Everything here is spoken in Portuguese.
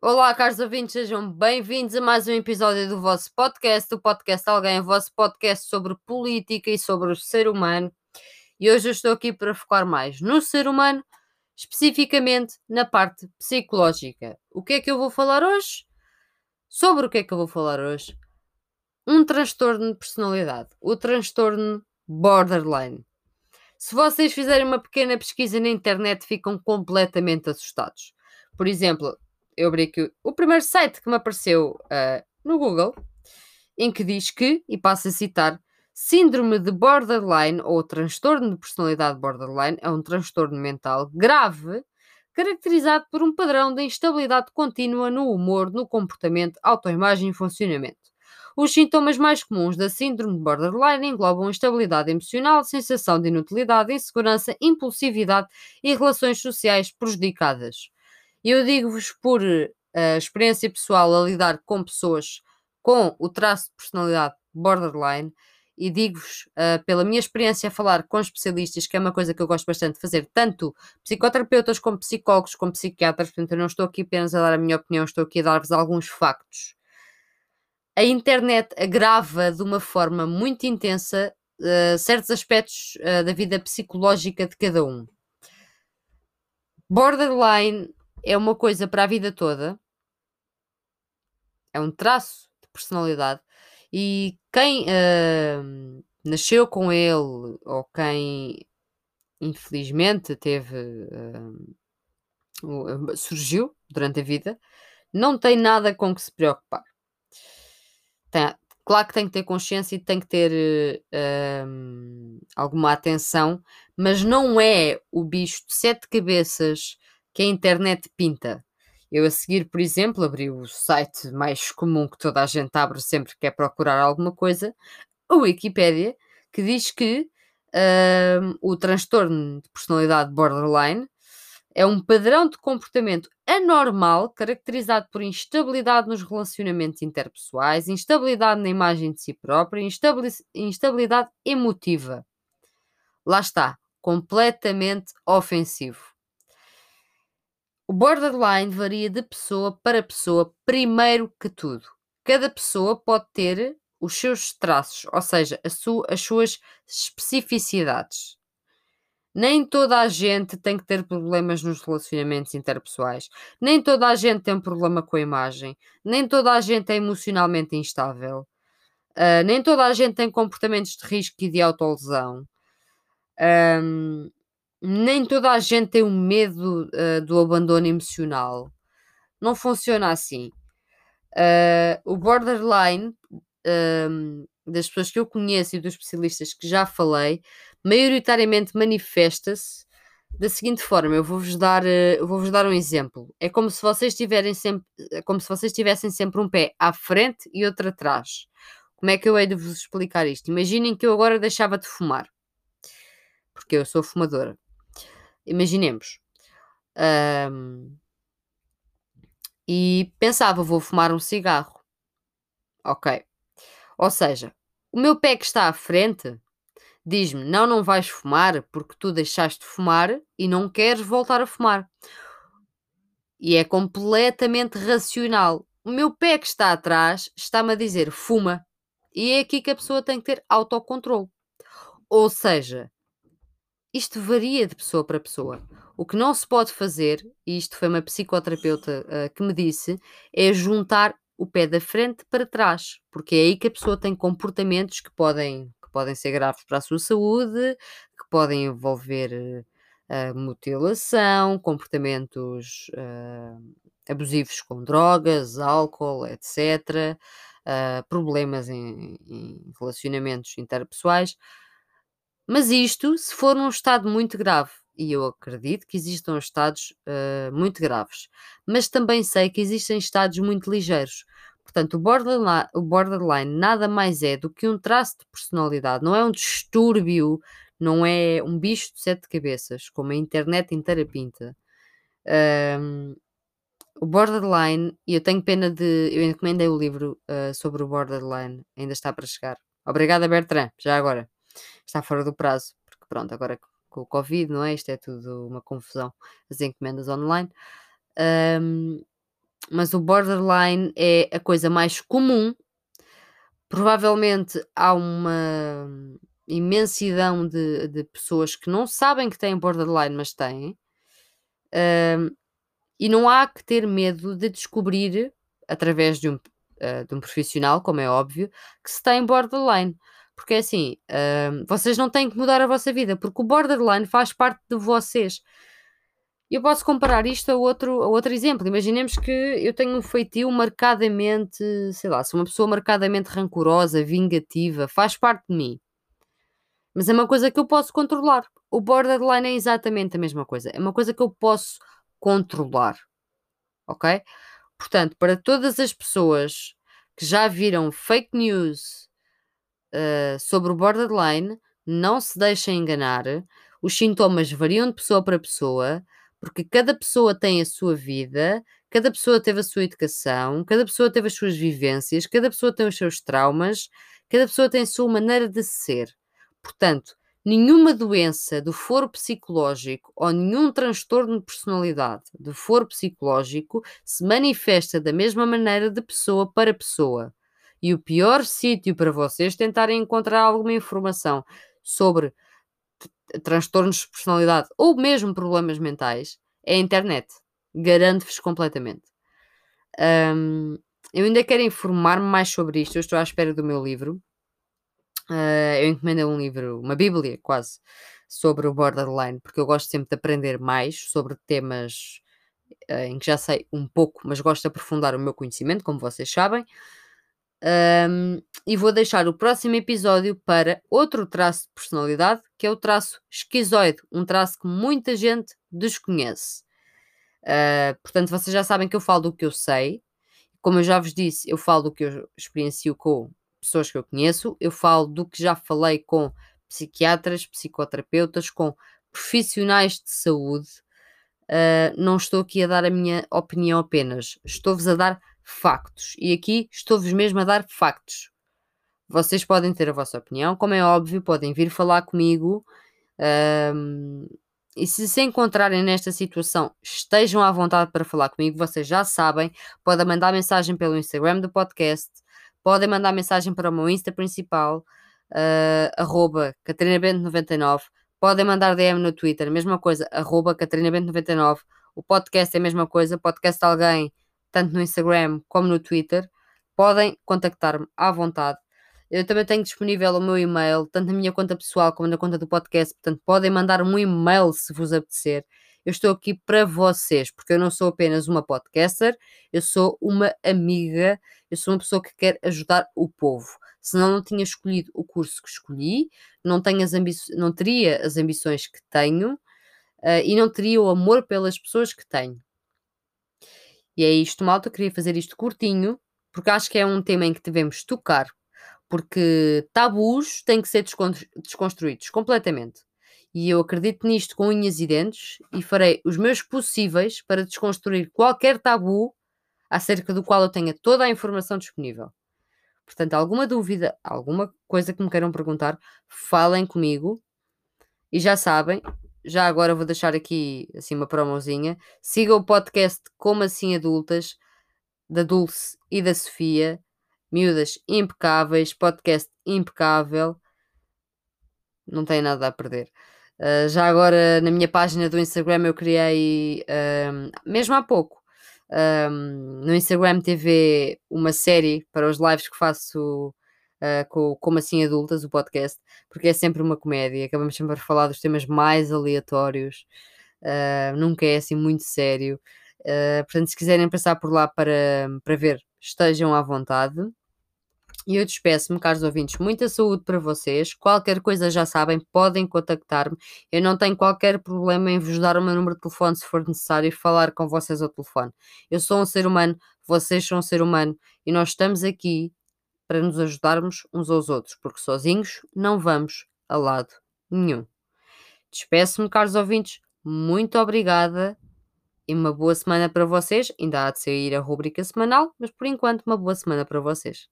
Olá, caros ouvintes, sejam bem-vindos a mais um episódio do vosso podcast, o podcast Alguém, o vosso podcast sobre política e sobre o ser humano. E hoje eu estou aqui para focar mais no ser humano, especificamente na parte psicológica. O que é que eu vou falar hoje? Sobre o que é que eu vou falar hoje? Um transtorno de personalidade, o transtorno borderline. Se vocês fizerem uma pequena pesquisa na internet, ficam completamente assustados. Por exemplo, eu abri aqui o primeiro site que me apareceu uh, no Google, em que diz que, e passo a citar, Síndrome de borderline ou transtorno de personalidade borderline é um transtorno mental grave caracterizado por um padrão de instabilidade contínua no humor, no comportamento, autoimagem e funcionamento. Os sintomas mais comuns da síndrome de borderline englobam instabilidade emocional, sensação de inutilidade, insegurança, impulsividade e relações sociais prejudicadas. Eu digo-vos por uh, experiência pessoal a lidar com pessoas com o traço de personalidade borderline e digo-vos uh, pela minha experiência a falar com especialistas, que é uma coisa que eu gosto bastante de fazer, tanto psicoterapeutas como psicólogos, como psiquiatras, portanto eu não estou aqui apenas a dar a minha opinião, estou aqui a dar-vos alguns factos. A internet agrava de uma forma muito intensa uh, certos aspectos uh, da vida psicológica de cada um. Borderline é uma coisa para a vida toda, é um traço de personalidade, e quem uh, nasceu com ele, ou quem infelizmente teve. Uh, surgiu durante a vida, não tem nada com que se preocupar. Tem, claro que tem que ter consciência e tem que ter uh, alguma atenção, mas não é o bicho de sete cabeças que a internet pinta. Eu a seguir, por exemplo, abri o site mais comum que toda a gente abre sempre que quer procurar alguma coisa, a Wikipédia, que diz que uh, o transtorno de personalidade borderline é um padrão de comportamento anormal caracterizado por instabilidade nos relacionamentos interpessoais, instabilidade na imagem de si própria, instabilidade emotiva. Lá está, completamente ofensivo. O borderline varia de pessoa para pessoa, primeiro que tudo. Cada pessoa pode ter os seus traços, ou seja, as suas especificidades. Nem toda a gente tem que ter problemas nos relacionamentos interpessoais. Nem toda a gente tem um problema com a imagem. Nem toda a gente é emocionalmente instável. Uh, nem toda a gente tem comportamentos de risco e de autolesão. Um, nem toda a gente tem o medo uh, do abandono emocional. Não funciona assim. Uh, o borderline uh, das pessoas que eu conheço e dos especialistas que já falei, maioritariamente manifesta-se da seguinte forma: eu vou-vos dar, vou dar um exemplo. É como se vocês tiverem sempre, é como se vocês tivessem sempre um pé à frente e outro atrás. Como é que eu hei de vos explicar isto? Imaginem que eu agora deixava de fumar, porque eu sou fumadora. Imaginemos. Um, e pensava, vou fumar um cigarro. Ok. Ou seja, o meu pé que está à frente diz-me: não, não vais fumar porque tu deixaste de fumar e não queres voltar a fumar. E é completamente racional. O meu pé que está atrás está-me a dizer: fuma. E é aqui que a pessoa tem que ter autocontrole. Ou seja, isto varia de pessoa para pessoa. O que não se pode fazer, e isto foi uma psicoterapeuta uh, que me disse, é juntar o pé da frente para trás, porque é aí que a pessoa tem comportamentos que podem, que podem ser graves para a sua saúde, que podem envolver uh, mutilação, comportamentos uh, abusivos com drogas, álcool, etc., problemas em, em relacionamentos interpessoais. Mas isto, se for num estado muito grave, e eu acredito que existam estados uh, muito graves, mas também sei que existem estados muito ligeiros. Portanto, o borderline, o borderline nada mais é do que um traço de personalidade, não é um distúrbio, não é um bicho de sete cabeças, como a internet inteira pinta. Um, o borderline, e eu tenho pena de. Eu encomendei o livro uh, sobre o borderline, ainda está para chegar. Obrigada, Bertrand, já agora está fora do prazo, porque pronto, agora com o Covid, não é? Isto é tudo uma confusão, as encomendas online. Um, mas o borderline é a coisa mais comum. Provavelmente há uma imensidão de, de pessoas que não sabem que têm borderline, mas têm. Um, e não há que ter medo de descobrir, através de um, uh, de um profissional, como é óbvio, que se tem borderline. Porque é assim, uh, vocês não têm que mudar a vossa vida, porque o borderline faz parte de vocês. Eu posso comparar isto a outro, a outro exemplo. Imaginemos que eu tenho um feitio marcadamente, sei lá, sou uma pessoa marcadamente rancorosa, vingativa, faz parte de mim. Mas é uma coisa que eu posso controlar. O borderline é exatamente a mesma coisa. É uma coisa que eu posso controlar. Ok? Portanto, para todas as pessoas que já viram fake news uh, sobre o borderline, não se deixem enganar. Os sintomas variam de pessoa para pessoa, porque cada pessoa tem a sua vida, cada pessoa teve a sua educação, cada pessoa teve as suas vivências, cada pessoa tem os seus traumas, cada pessoa tem a sua maneira de ser. Portanto, nenhuma doença do foro psicológico ou nenhum transtorno de personalidade do foro psicológico se manifesta da mesma maneira de pessoa para pessoa. E o pior sítio para vocês tentarem encontrar alguma informação sobre transtornos de personalidade ou mesmo problemas mentais é a internet. Garanto-vos completamente. Um, eu ainda quero informar-me mais sobre isto. Eu estou à espera do meu livro. Uh, eu encomendei um livro, uma bíblia quase, sobre o borderline, porque eu gosto sempre de aprender mais sobre temas uh, em que já sei um pouco, mas gosto de aprofundar o meu conhecimento, como vocês sabem. Um, e vou deixar o próximo episódio para outro traço de personalidade, que é o traço esquizoide, um traço que muita gente desconhece. Uh, portanto, vocês já sabem que eu falo do que eu sei. Como eu já vos disse, eu falo do que eu experiencio com pessoas que eu conheço, eu falo do que já falei com psiquiatras, psicoterapeutas, com profissionais de saúde. Uh, não estou aqui a dar a minha opinião apenas, estou-vos a dar factos. E aqui estou-vos mesmo a dar factos. Vocês podem ter a vossa opinião, como é óbvio, podem vir falar comigo. Um, e se se encontrarem nesta situação, estejam à vontade para falar comigo. Vocês já sabem, podem mandar mensagem pelo Instagram do podcast, podem mandar mensagem para o meu Insta principal, uh, arroba CatarinaBento99. Podem mandar DM no Twitter, mesma coisa, arroba CatarinaBento99. O podcast é a mesma coisa, podcast alguém, tanto no Instagram como no Twitter. Podem contactar-me à vontade. Eu também tenho disponível o meu e-mail, tanto na minha conta pessoal como na conta do podcast. Portanto, podem mandar um e-mail se vos apetecer. Eu estou aqui para vocês, porque eu não sou apenas uma podcaster, eu sou uma amiga, eu sou uma pessoa que quer ajudar o povo. Senão não tinha escolhido o curso que escolhi, não, tenho as não teria as ambições que tenho uh, e não teria o amor pelas pessoas que tenho. E é isto, malta. Queria fazer isto curtinho, porque acho que é um tema em que devemos tocar, porque tabus têm que ser desconstruídos completamente. E eu acredito nisto com unhas e dentes e farei os meus possíveis para desconstruir qualquer tabu acerca do qual eu tenha toda a informação disponível. Portanto, alguma dúvida, alguma coisa que me queiram perguntar, falem comigo. E já sabem, já agora vou deixar aqui assim uma promozinha. Sigam o podcast Como Assim Adultas, da Dulce e da Sofia. Miúdas impecáveis, podcast impecável. Não tem nada a perder. Uh, já agora na minha página do Instagram eu criei, mesmo há pouco, uh, no Instagram TV uma série para os lives que faço com Como Assim Adultas, o podcast, porque é sempre uma comédia, acabamos sempre a falar dos temas mais aleatórios, nunca é assim muito sério. portanto, se quiserem passar por lá para, para ver, estejam à vontade. E eu despeço-me, caros ouvintes, muita saúde para vocês. Qualquer coisa já sabem, podem contactar-me. Eu não tenho qualquer problema em vos dar o meu número de telefone se for necessário falar com vocês ao telefone. Eu sou um ser humano, vocês são um ser humano e nós estamos aqui para nos ajudarmos uns aos outros, porque sozinhos não vamos a lado nenhum. Despeço-me, caros ouvintes, muito obrigada e uma boa semana para vocês. Ainda há de sair a rubrica semanal, mas por enquanto, uma boa semana para vocês.